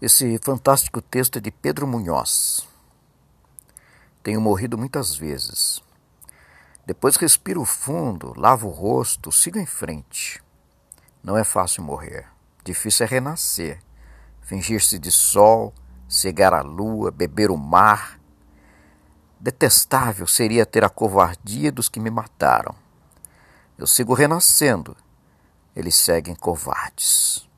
Esse fantástico texto é de Pedro Munhoz. Tenho morrido muitas vezes. Depois respiro fundo, lavo o rosto, sigo em frente. Não é fácil morrer. Difícil é renascer, fingir-se de sol, cegar a lua, beber o mar. Detestável seria ter a covardia dos que me mataram. Eu sigo renascendo. Eles seguem covardes.